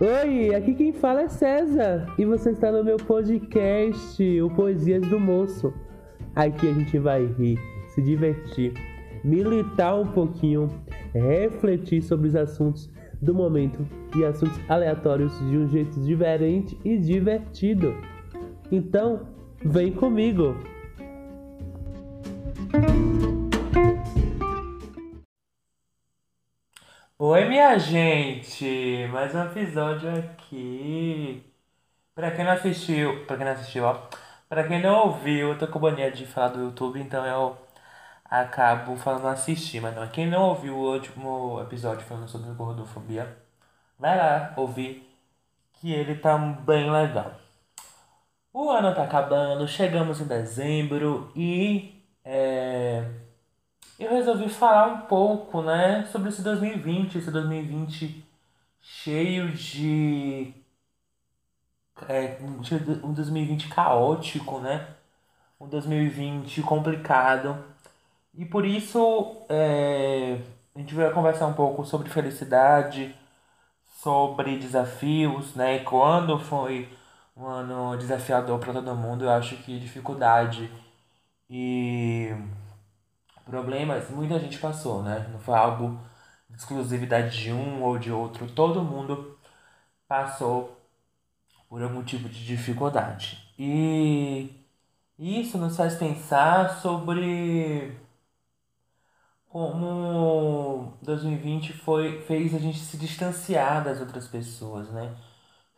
Oi, aqui quem fala é César e você está no meu podcast, o Poesias do Moço. Aqui a gente vai rir, se divertir, militar um pouquinho, refletir sobre os assuntos do momento e assuntos aleatórios de um jeito diferente e divertido. Então, vem comigo! Minha gente! Mais um episódio aqui. Pra quem não assistiu, pra quem não assistiu, ó, pra quem não ouviu, eu tô com mania de falar do YouTube, então eu acabo falando assistir, mas não. Quem não ouviu o último episódio falando sobre gordofobia, vai lá ouvir que ele tá bem legal. O ano tá acabando, chegamos em dezembro e eu resolvi falar um pouco, né, sobre esse 2020, esse 2020 cheio de é, um 2020 caótico, né? Um 2020 complicado. E por isso é, a gente vai conversar um pouco sobre felicidade, sobre desafios, né? Quando foi um ano desafiador para todo mundo, eu acho que dificuldade e problemas muita gente passou, né? Não foi algo de exclusividade de um ou de outro. Todo mundo passou por algum tipo de dificuldade. E isso nos faz pensar sobre como 2020 foi, fez a gente se distanciar das outras pessoas, né?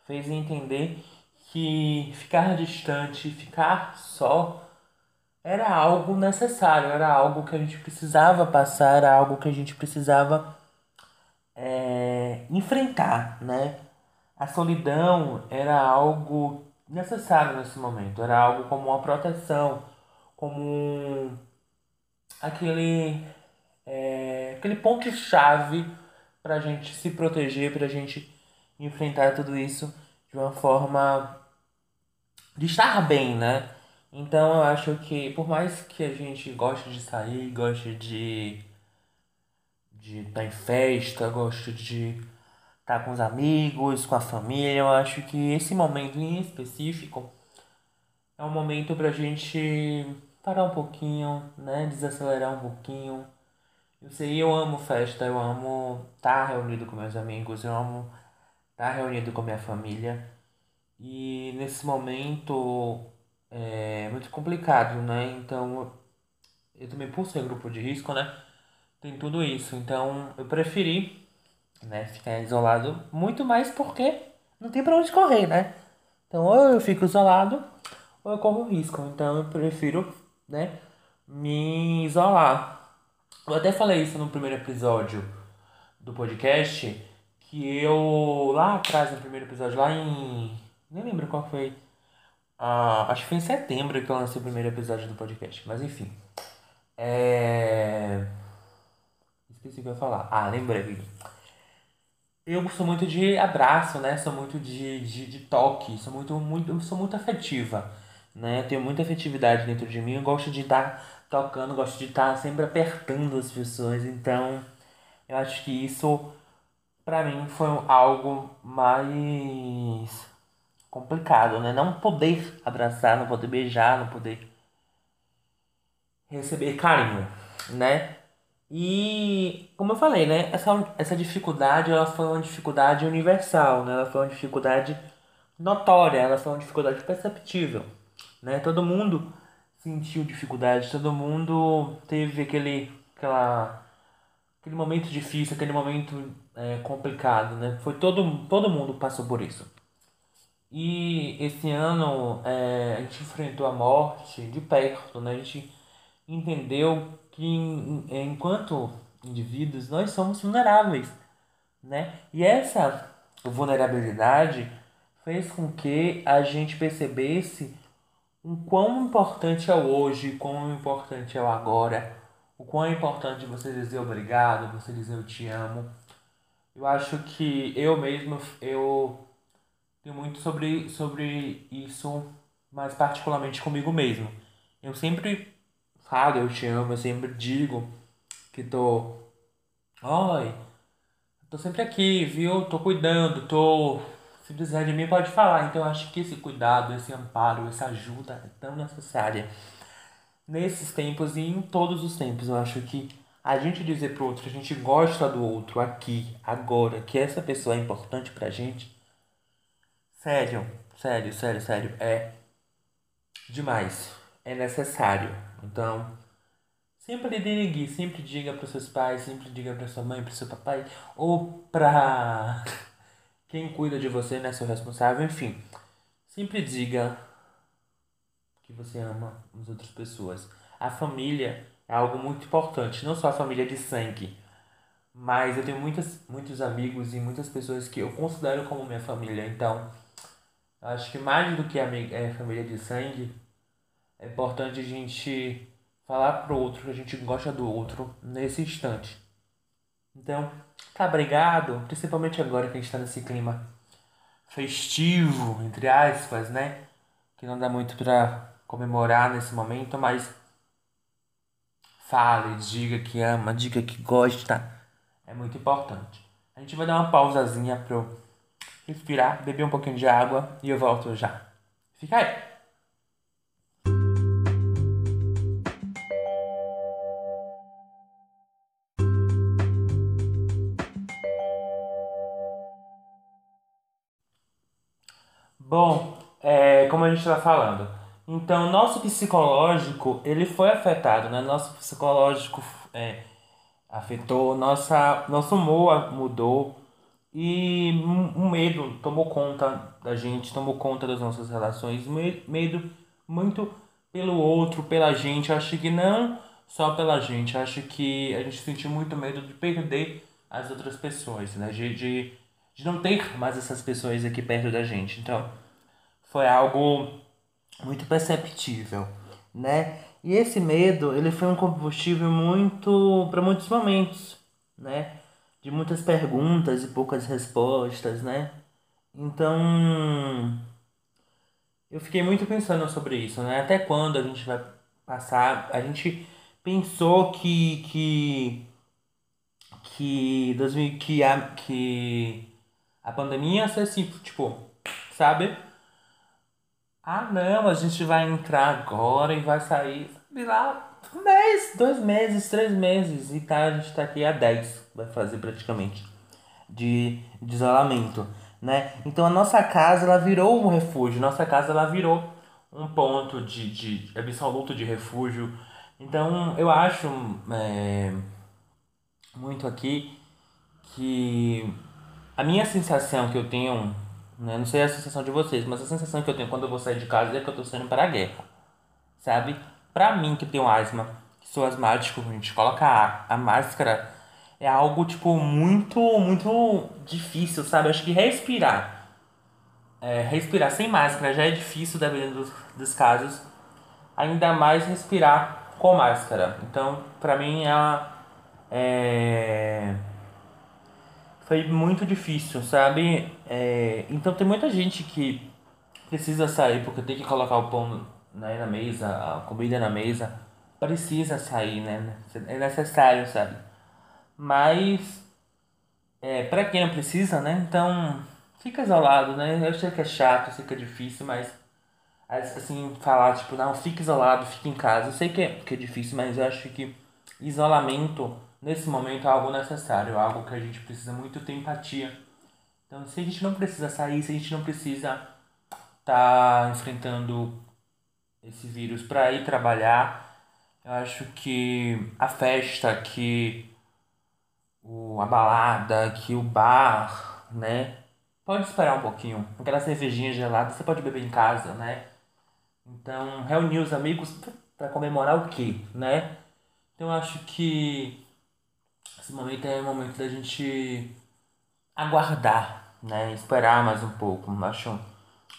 Fez entender que ficar distante, ficar só era algo necessário, era algo que a gente precisava passar, era algo que a gente precisava é, enfrentar, né? A solidão era algo necessário nesse momento, era algo como uma proteção, como aquele, é, aquele ponto-chave para a gente se proteger, para a gente enfrentar tudo isso de uma forma de estar bem, né? Então eu acho que por mais que a gente goste de sair, goste de de estar em festa, goste de estar com os amigos, com a família, eu acho que esse momento em específico é um momento pra gente parar um pouquinho, né, desacelerar um pouquinho. Eu sei, eu amo festa, eu amo estar reunido com meus amigos, eu amo estar reunido com minha família. E nesse momento é muito complicado, né? Então, eu também por ser grupo de risco, né? Tem tudo isso. Então, eu preferi, né, ficar isolado muito mais porque não tem para onde correr, né? Então, ou eu fico isolado ou eu corro risco. Então, eu prefiro, né, me isolar. Eu até falei isso no primeiro episódio do podcast, que eu lá atrás no primeiro episódio lá em nem lembro qual foi ah, acho que foi em setembro que eu lancei o primeiro episódio do podcast. Mas enfim. É. Esqueci o que eu ia falar. Ah, lembrei. Eu sou muito de abraço, né? Sou muito de, de, de toque. Sou muito, muito, sou muito afetiva. Né? Tenho muita afetividade dentro de mim. Eu gosto de estar tocando, gosto de estar sempre apertando as pessoas. Então, eu acho que isso, pra mim, foi algo mais complicado, né? Não poder abraçar, não poder beijar, não poder receber carinho, né? E como eu falei, né? Essa, essa dificuldade ela foi uma dificuldade universal, né? Ela foi uma dificuldade notória, ela foi uma dificuldade perceptível, né? Todo mundo sentiu dificuldade, todo mundo teve aquele, aquela, aquele momento difícil, aquele momento é, complicado, né? Foi todo, todo mundo passou por isso. E esse ano é, a gente enfrentou a morte de perto, né? A gente entendeu que enquanto indivíduos nós somos vulneráveis, né? E essa vulnerabilidade fez com que a gente percebesse o quão importante é o hoje, quão importante é o agora, o quão importante você dizer obrigado, você dizer eu te amo. Eu acho que eu mesmo eu tenho muito sobre, sobre isso, mais particularmente comigo mesmo. Eu sempre falo, eu te amo, eu sempre digo que tô. Oi, tô sempre aqui, viu? Tô cuidando, tô. Se precisar de mim, pode falar. Então, eu acho que esse cuidado, esse amparo, essa ajuda é tão necessária nesses tempos e em todos os tempos. Eu acho que a gente dizer pro outro que a gente gosta do outro aqui, agora, que essa pessoa é importante pra gente, sério, sério, sério, sério, é demais. É necessário. Então, sempre diga, sempre diga para seus pais, sempre diga para sua mãe, para seu papai, ou para quem cuida de você, né, seu responsável, enfim. Sempre diga que você ama as outras pessoas. A família é algo muito importante, não só a família de sangue, mas eu tenho muitas, muitos amigos e muitas pessoas que eu considero como minha família, então acho que mais do que a é, família de sangue, é importante a gente falar pro outro que a gente gosta do outro nesse instante. Então, tá obrigado, principalmente agora que a gente tá nesse clima festivo, entre aspas, né? Que não dá muito pra comemorar nesse momento, mas fale, diga que ama, diga que gosta. É muito importante. A gente vai dar uma pausazinha eu respirar, beber um pouquinho de água e eu volto já. Fica aí. Bom, é, como a gente estava falando, então nosso psicológico ele foi afetado, né? Nosso psicológico é, afetou, nossa, nosso humor mudou e o medo tomou conta da gente, tomou conta das nossas relações, medo muito pelo outro, pela gente. Acho que não só pela gente, acho que a gente sentiu muito medo de perder as outras pessoas, né? De, de, de não ter mais essas pessoas aqui perto da gente. Então, foi algo muito perceptível, né? E esse medo, ele foi um combustível muito para muitos momentos, né? De muitas perguntas e poucas respostas, né? Então, eu fiquei muito pensando sobre isso, né? Até quando a gente vai passar? A gente pensou que que que 2000 que a que a pandemia ia ser assim, tipo, sabe? Ah, não, a gente vai entrar agora e vai sair, sabe lá, um mês, dois meses, três meses. E tá, a gente tá aqui há dez, vai fazer praticamente, de, de isolamento, né? Então a nossa casa, ela virou um refúgio. Nossa casa, ela virou um ponto de, de absoluto de refúgio. Então eu acho é, muito aqui que a minha sensação que eu tenho né? Não sei a sensação de vocês, mas a sensação que eu tenho quando eu vou sair de casa é que eu tô saindo para a guerra. Sabe? Pra mim que tenho asma, que sou asmático, a gente coloca a, a máscara é algo tipo muito, muito difícil, sabe? Acho que respirar. É, respirar sem máscara já é difícil dependendo dos, dos casos. Ainda mais respirar com máscara. Então, pra mim é, é foi muito difícil, sabe? É, então tem muita gente que precisa sair porque tem que colocar o pão né, na mesa, a comida na mesa. Precisa sair, né? É necessário, sabe? Mas é, para quem não precisa, né? Então fica isolado, né? Eu sei que é chato, sei que é difícil, mas assim, falar tipo, não, fica isolado, fica em casa. Eu sei que é, que é difícil, mas eu acho que isolamento nesse momento é algo necessário, algo que a gente precisa muito ter empatia. Então, se a gente não precisa sair, se a gente não precisa estar tá enfrentando esse vírus para ir trabalhar, eu acho que a festa, que o, a balada, que o bar, né? Pode esperar um pouquinho. Aquela cervejinha gelada você pode beber em casa, né? Então, reunir os amigos para comemorar o quê, né? Então, eu acho que esse momento é o momento da gente aguardar, né? Esperar mais um pouco. Acho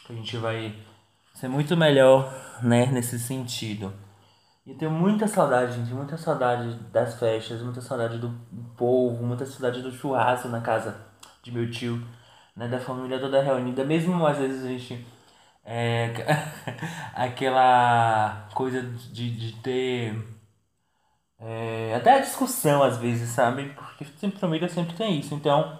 que a gente vai ser muito melhor, né? Nesse sentido. E tenho muita saudade, gente, muita saudade das festas, muita saudade do povo, muita saudade do churrasco na casa de meu tio, né? Da família toda reunida. Mesmo às vezes a gente. É, aquela coisa de, de ter É, até a discussão às vezes, sabe? Porque sempre família sempre tem isso. Então,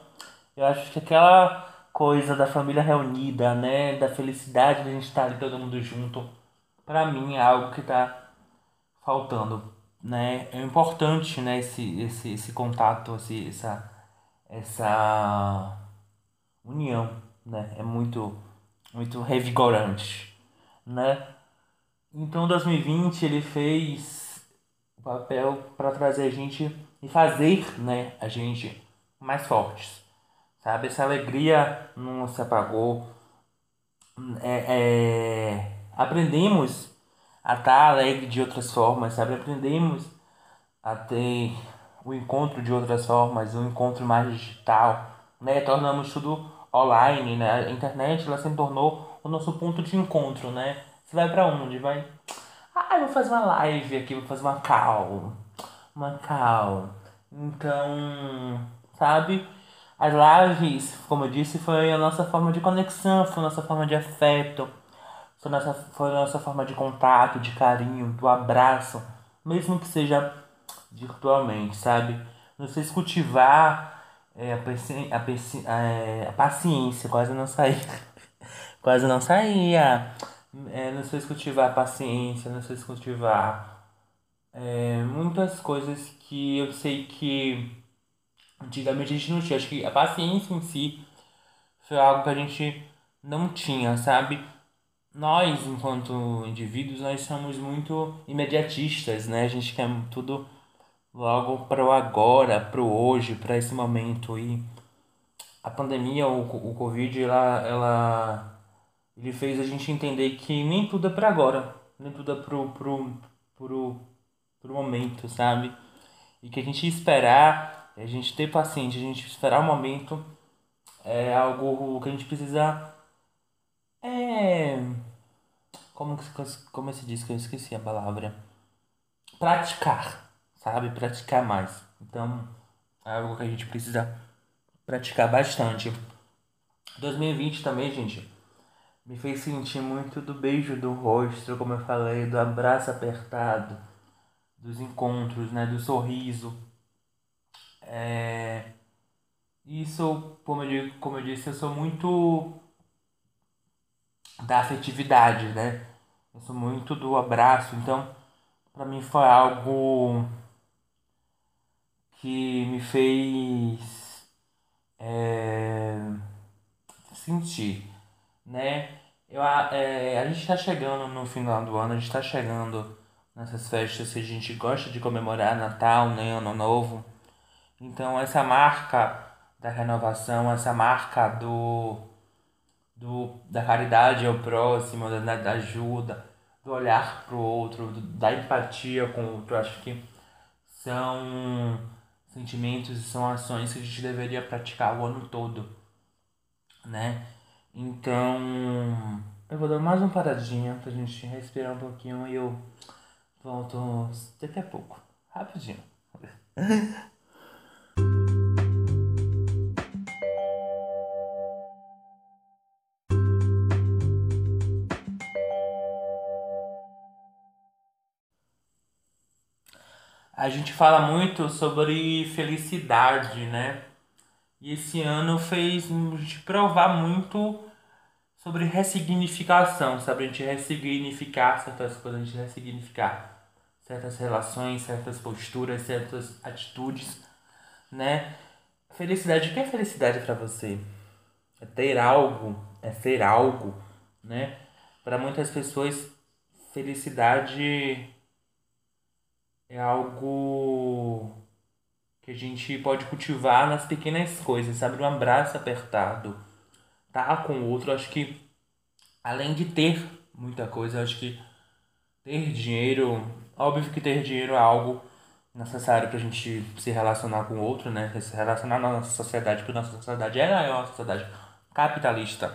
eu acho que aquela coisa da família reunida, né? Da felicidade de a gente estar ali todo mundo junto, pra mim é algo que tá faltando, né? É importante, né? Esse, esse, esse contato, esse, essa, essa união, né? É muito, muito revigorante, né? Então, 2020 ele fez o papel para trazer a gente e fazer, né, a gente mais fortes, sabe? Essa alegria não se apagou. É, é, aprendemos a estar alegre de outras formas, sabe? Aprendemos a ter o encontro de outras formas, um encontro mais digital, né? Tornamos tudo online, né? A internet ela se tornou o nosso ponto de encontro, né? Você vai para onde? Vai. Ah, vou fazer uma live aqui, vou fazer uma call. Uma call. Então, sabe? As lives, como eu disse, foi a nossa forma de conexão, foi a nossa forma de afeto, foi a nossa, foi a nossa forma de contato, de carinho, do abraço, mesmo que seja virtualmente, sabe? Vocês cultivar é, a, paci a, paci é, a paciência, quase não saía. quase não saía é, nos fez cultivar paciência, nos fez cultivar é, muitas coisas que eu sei que antigamente a gente não tinha. Acho que a paciência em si foi algo que a gente não tinha, sabe? Nós, enquanto indivíduos, nós somos muito imediatistas, né? A gente quer tudo logo para o agora, para o hoje, para esse momento. E a pandemia, o, o Covid, ela, ela ele fez a gente entender que nem tudo é para agora, nem tudo é pro, pro, pro, pro momento, sabe? E que a gente esperar, a gente ter paciência, a gente esperar o momento é algo que a gente precisa. É. Como, como se diz que eu esqueci a palavra? Praticar, sabe? Praticar mais. Então, é algo que a gente precisa praticar bastante. 2020 também, gente me fez sentir muito do beijo do rosto, como eu falei, do abraço apertado, dos encontros, né, do sorriso. É... Isso, como eu, como eu disse, eu sou muito da afetividade, né? Eu sou muito do abraço, então para mim foi algo que me fez é, sentir né? Eu, é, a gente está chegando no final do ano, a gente está chegando nessas festas que a gente gosta de comemorar Natal, né, Ano Novo. Então essa marca da renovação, essa marca do, do da caridade ao próximo, da, da ajuda, do olhar para o outro, do, da empatia com o outro, acho que são sentimentos e são ações que a gente deveria praticar o ano todo, né? Então, eu vou dar mais uma paradinha pra gente respirar um pouquinho e eu volto daqui a pouco. Rapidinho. A gente fala muito sobre felicidade, né? E esse ano fez a gente provar muito sobre ressignificação, sabe? A gente ressignificar certas coisas, a gente ressignificar certas relações, certas posturas, certas atitudes, né? Felicidade, o que é felicidade para você? É ter algo, é ser algo, né? Para muitas pessoas, felicidade é algo que a gente pode cultivar nas pequenas coisas, sabe? Um abraço apertado, tá com o outro. Acho que, além de ter muita coisa, acho que ter dinheiro, óbvio que ter dinheiro é algo necessário para a gente se relacionar com o outro, né? Se relacionar na nossa sociedade, porque nossa sociedade é uma sociedade capitalista.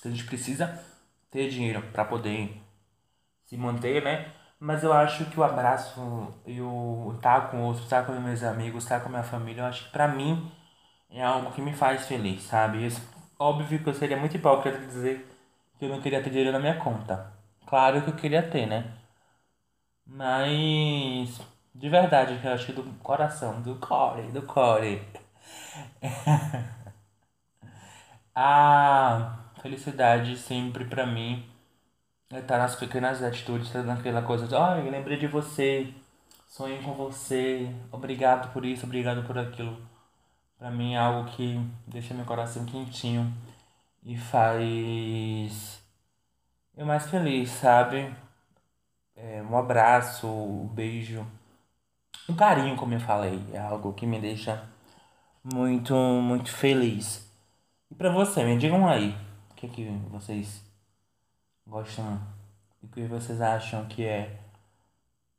Então a gente precisa ter dinheiro para poder se manter, né? Mas eu acho que o abraço e o estar com outros, estar com meus amigos, estar com minha família, eu acho que pra mim é algo que me faz feliz, sabe? Isso, óbvio que eu seria muito hipócrita dizer que eu não queria ter dinheiro na minha conta. Claro que eu queria ter, né? Mas De verdade, eu acho que do coração, do core, do core. A felicidade sempre pra mim tá nas pequenas atitudes, tá naquela coisa de, ai, oh, lembrei de você, sonhei com você, obrigado por isso, obrigado por aquilo. Pra mim é algo que deixa meu coração quentinho e faz eu mais feliz, sabe? É, um abraço, um beijo, um carinho, como eu falei, é algo que me deixa muito, muito feliz. E pra você, me digam aí, o que, que vocês gostam e o que vocês acham que é,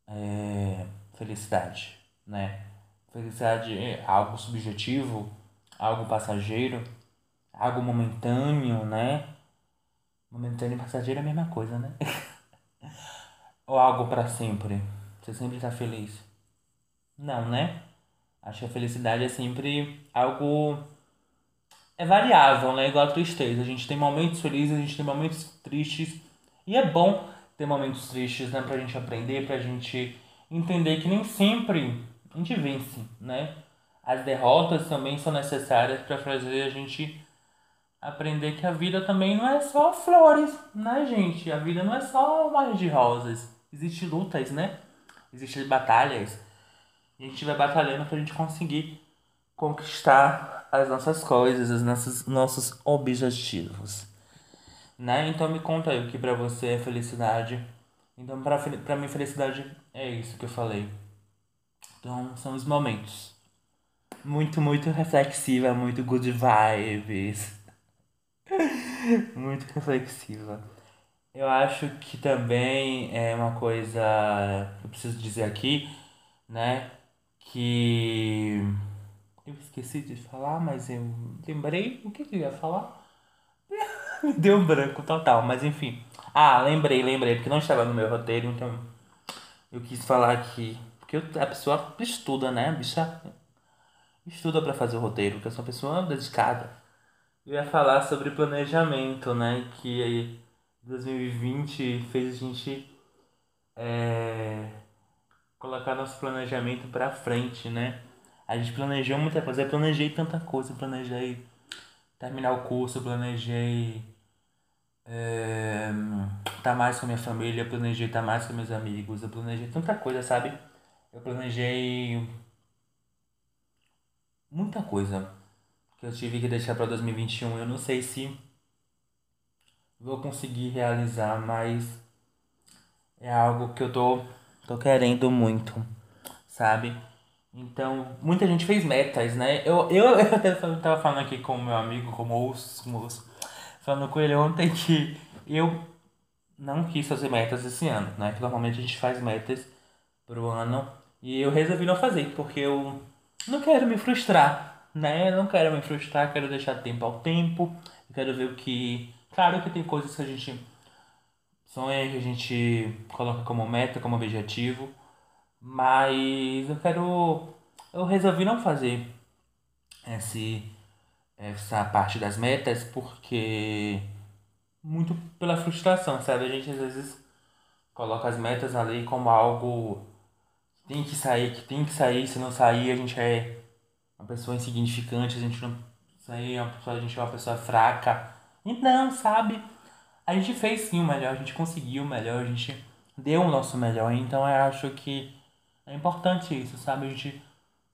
é felicidade, né? Felicidade é algo subjetivo, algo passageiro, algo momentâneo, né? Momentâneo e passageiro é a mesma coisa, né? Ou algo para sempre? Você sempre está feliz? Não, né? Acho que a felicidade é sempre algo. É variável, né? Igual a tristeza. A gente tem momentos felizes, a gente tem momentos tristes. E é bom ter momentos tristes, né? Pra gente aprender, pra gente entender que nem sempre a gente vence, né? As derrotas também são necessárias para fazer a gente aprender que a vida também não é só flores, né, gente? A vida não é só mar de rosas. Existem lutas, né? Existem batalhas. A gente vai batalhando pra gente conseguir conquistar as nossas coisas, os nossos, nossos objetivos. Né? Então me conta aí o que pra você é felicidade. Então pra, pra mim felicidade é isso que eu falei. Então são os momentos. Muito, muito reflexiva, muito good vibes. muito reflexiva. Eu acho que também é uma coisa que eu preciso dizer aqui, né? Que eu esqueci de falar, mas eu lembrei o que, eu ia falar. Deu um branco total, mas enfim. Ah, lembrei, lembrei, porque não estava no meu roteiro, então eu quis falar aqui. Porque a pessoa estuda, né? A bicha estuda para fazer o roteiro, porque eu sou uma pessoa dedicada. Eu ia falar sobre planejamento, né? Que 2020 fez a gente é, colocar nosso planejamento para frente, né? A gente planejou muita coisa, eu planejei tanta coisa, eu planejei terminar o curso, eu planejei é, estar tá mais com a minha família, eu planejei estar tá mais com meus amigos, eu planejei tanta coisa, sabe? Eu planejei muita coisa que eu tive que deixar para 2021. Eu não sei se vou conseguir realizar, mas é algo que eu tô, tô querendo muito, sabe? Então, muita gente fez metas, né? Eu, eu, eu até tava falando aqui com o meu amigo, com o moço, moço, falando com ele ontem que eu não quis fazer metas esse ano, né? Que normalmente a gente faz metas pro ano e eu resolvi não fazer, porque eu não quero me frustrar, né? Eu não quero me frustrar, quero deixar tempo ao tempo. quero ver o que. Claro que tem coisas que a gente sonha, que a gente coloca como meta, como objetivo. Mas eu quero. Eu resolvi não fazer esse, essa parte das metas porque. Muito pela frustração, sabe? A gente às vezes coloca as metas ali como algo tem que sair, que tem que sair, se não sair a gente é uma pessoa insignificante, a gente não sair, a gente é uma pessoa fraca. E não, sabe? A gente fez sim o melhor, a gente conseguiu o melhor, a gente deu o nosso melhor. Então eu acho que é importante isso, sabe? A gente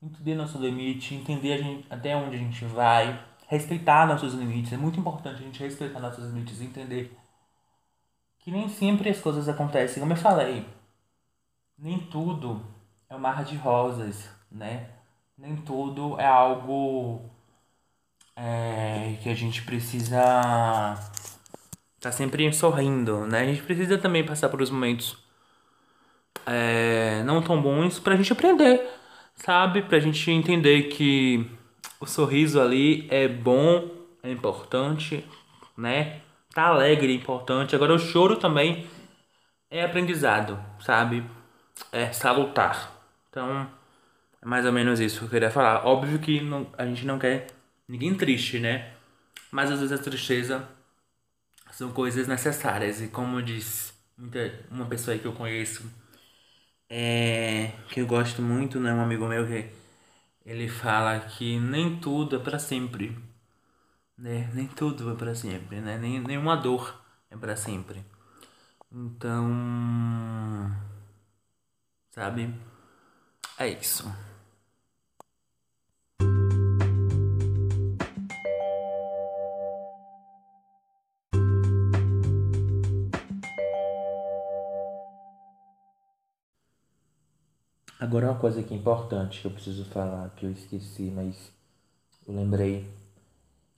entender nosso limite, entender a gente, até onde a gente vai, respeitar nossos limites. É muito importante a gente respeitar nossos limites e entender que nem sempre as coisas acontecem. Como eu falei, nem tudo é um mar de rosas, né? Nem tudo é algo é, que a gente precisa tá sempre sorrindo, né? A gente precisa também passar por os momentos é, não tão bons pra gente aprender, sabe? Pra gente entender que o sorriso ali é bom, é importante, né? Tá alegre é importante. Agora o choro também é aprendizado, sabe? É salutar. Então, é mais ou menos isso que eu queria falar. Óbvio que não, a gente não quer ninguém triste, né? Mas às vezes a tristeza são coisas necessárias. E como diz muita, uma pessoa que eu conheço, é, que eu gosto muito, né? Um amigo meu que ele fala que nem tudo é para sempre, né? Nem tudo é para sempre, né? Nem, nenhuma dor é para sempre. Então, sabe? É isso. Agora uma coisa que é importante que eu preciso falar, que eu esqueci, mas eu lembrei.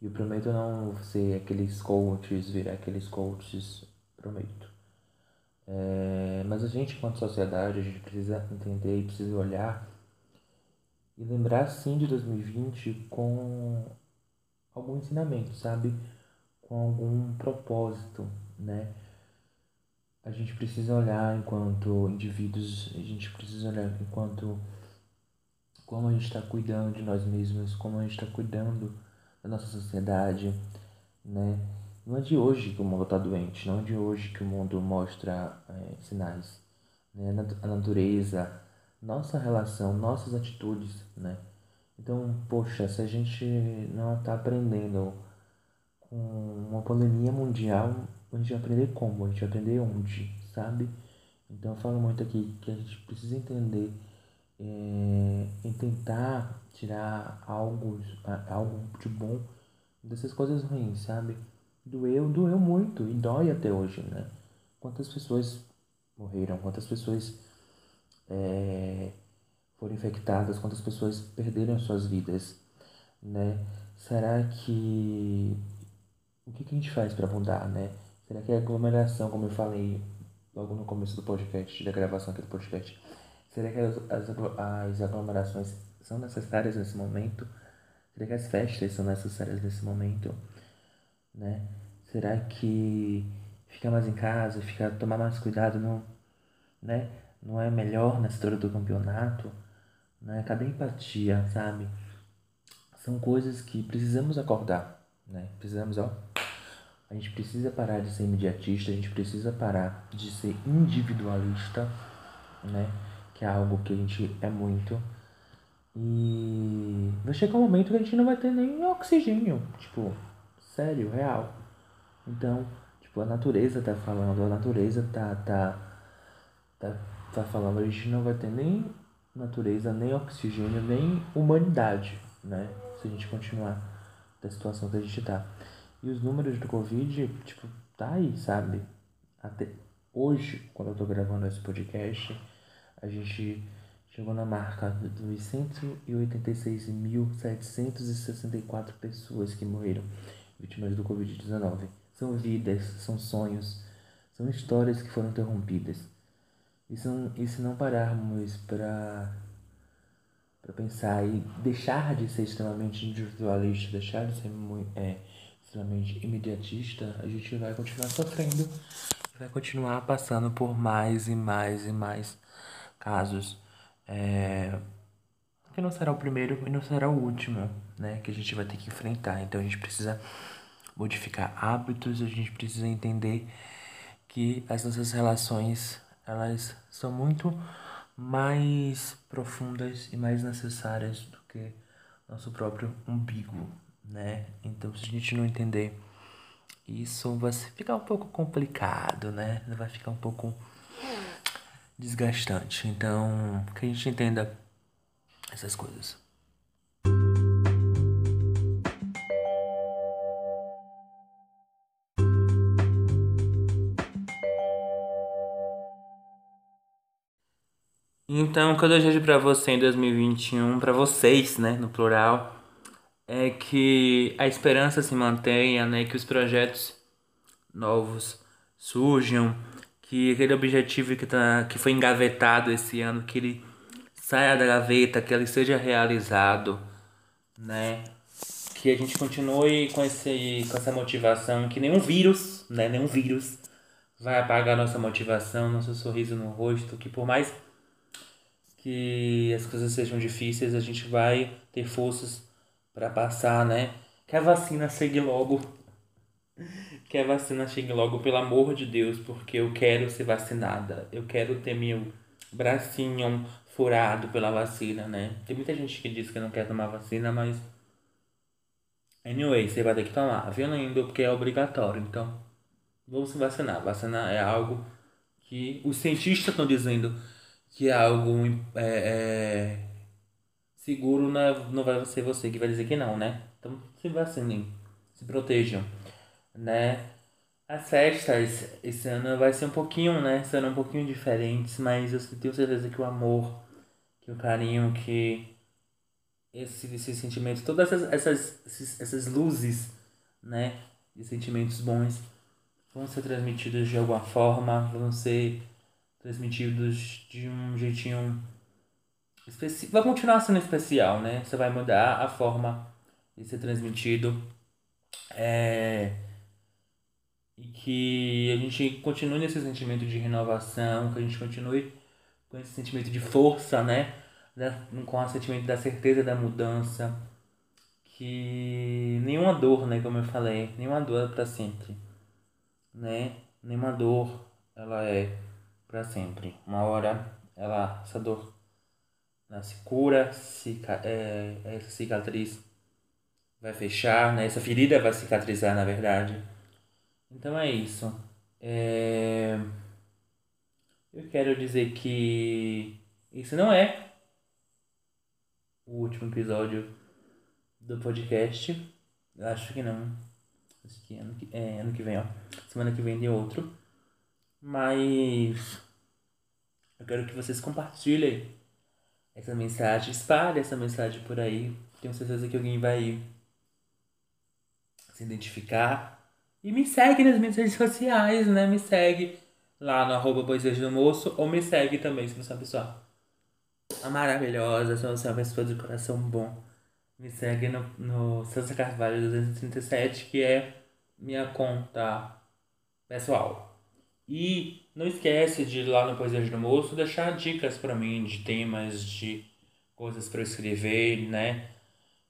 E eu prometo não ser aqueles coaches, virar aqueles coaches, prometo. É, mas a gente, enquanto sociedade, a gente precisa entender e precisa olhar e lembrar sim de 2020 com algum ensinamento, sabe? Com algum propósito, né? A gente precisa olhar enquanto indivíduos, a gente precisa olhar enquanto como a gente está cuidando de nós mesmos, como a gente está cuidando da nossa sociedade, né? Não é de hoje que o mundo está doente, não é de hoje que o mundo mostra é, sinais, né? A natureza, nossa relação, nossas atitudes, né? Então, poxa, se a gente não está aprendendo com uma pandemia mundial, a gente vai aprender como, a gente vai aprender onde, sabe? Então eu falo muito aqui que a gente precisa entender é, em tentar tirar algo, algo de bom dessas coisas ruins, sabe? Doeu, doeu muito e dói até hoje, né? Quantas pessoas morreram, quantas pessoas é, foram infectadas, quantas pessoas perderam suas vidas, né? Será que o que, que a gente faz para mudar, né? Será que a aglomeração, como eu falei logo no começo do podcast, da gravação aqui do podcast, será que as, as, as aglomerações são necessárias nesse momento? Será que as festas são necessárias nesse momento? Né? Será que ficar mais em casa, ficar tomar mais cuidado não, né? não é melhor na história do campeonato? Né? Cadê a empatia, sabe? São coisas que precisamos acordar, né? Precisamos, ó, a gente precisa parar de ser imediatista, a gente precisa parar de ser individualista, né? Que é algo que a gente é muito. E vai chegar um momento que a gente não vai ter nem oxigênio, tipo, sério, real. Então, tipo, a natureza tá falando, a natureza tá, tá, tá, tá falando, a gente não vai ter nem natureza, nem oxigênio, nem humanidade, né? Se a gente continuar da situação que a gente tá. E os números do Covid, tipo, tá aí, sabe? Até hoje, quando eu tô gravando esse podcast, a gente chegou na marca dos 186.764 pessoas que morreram vítimas do Covid-19. São vidas, são sonhos, são histórias que foram interrompidas. E, são, e se não pararmos para para pensar e deixar de ser extremamente individualista, deixar de ser muito, é, extremamente imediatista, a gente vai continuar sofrendo, vai continuar passando por mais e mais e mais casos. É, que não será o primeiro e não será o último, né? Que a gente vai ter que enfrentar. Então a gente precisa modificar hábitos, a gente precisa entender que as nossas relações elas são muito mais profundas e mais necessárias do que nosso próprio umbigo, né? Então, se a gente não entender isso, vai ficar um pouco complicado, né? Vai ficar um pouco desgastante. Então, que a gente entenda essas coisas. Então, o que eu desejo para você em 2021, para vocês, né, no plural, é que a esperança se mantenha, né, que os projetos novos surjam, que aquele objetivo que, tá, que foi engavetado esse ano, que ele saia da gaveta, que ele seja realizado, né? Que a gente continue com, esse, com essa motivação, que nenhum vírus, né, nenhum vírus vai apagar nossa motivação, nosso sorriso no rosto, que por mais que as coisas sejam difíceis, a gente vai ter forças para passar, né? Que a vacina chegue logo. Que a vacina chegue logo, pelo amor de Deus, porque eu quero ser vacinada. Eu quero ter meu bracinho furado pela vacina, né? Tem muita gente que diz que não quer tomar vacina, mas. Anyway, você vai ter que tomar, viu, lindo? Porque é obrigatório. Então, vamos se vacinar. Vacinar é algo que os cientistas estão dizendo que é algo é, é, seguro, não, é, não vai ser você que vai dizer que não, né? Então, se vacinem, se protejam, né? As festas esse ano vai ser um pouquinho, né? Serão um pouquinho diferentes, mas eu tenho certeza que o amor, que o carinho, que esse, esse sentimento, todas essas, essas, essas luzes, né? De sentimentos bons vão ser transmitidos de alguma forma, vão ser transmitidos de um jeitinho especial. Vai continuar sendo especial, né? Você vai mudar a forma de ser transmitido. É e que a gente continue nesse sentimento de renovação, que a gente continue com esse sentimento de força, né? com o sentimento da certeza da mudança, que nenhuma dor, né, como eu falei, nenhuma dor é para sempre, né? Nenhuma dor ela é para sempre. Uma hora ela essa dor ela se cura, se, é, essa cicatriz vai fechar, né? Essa ferida vai cicatrizar, na verdade então é isso. É... Eu quero dizer que isso não é o último episódio do podcast. Eu acho que não. Acho que ano que, é, ano que vem, ó. Semana que vem tem outro. Mas eu quero que vocês compartilhem essa mensagem, espalhe essa mensagem por aí. Tenho certeza que alguém vai se identificar e me segue nas minhas redes sociais, né? Me segue lá no arroba Poesias do Moço ou me segue também se você é uma pessoa maravilhosa, se você é uma pessoa de coração bom. Me segue no, no Sansa Carvalho 237, que é minha conta pessoal. E não esquece de ir lá no Poesias do Moço deixar dicas para mim de temas, de coisas para escrever, né?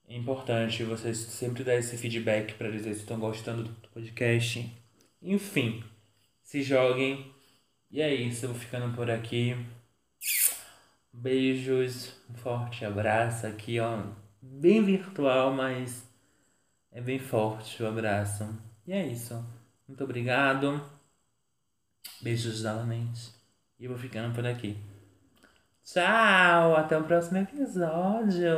É importante vocês sempre dar esse feedback para dizer se estão gostando do podcast. Enfim, se joguem. E é isso, eu vou ficando por aqui. Beijos, um forte abraço aqui, ó. Bem virtual, mas é bem forte o abraço. E é isso. Muito obrigado. Beijos novamente. E eu vou ficando por aqui. Tchau! Até o próximo episódio!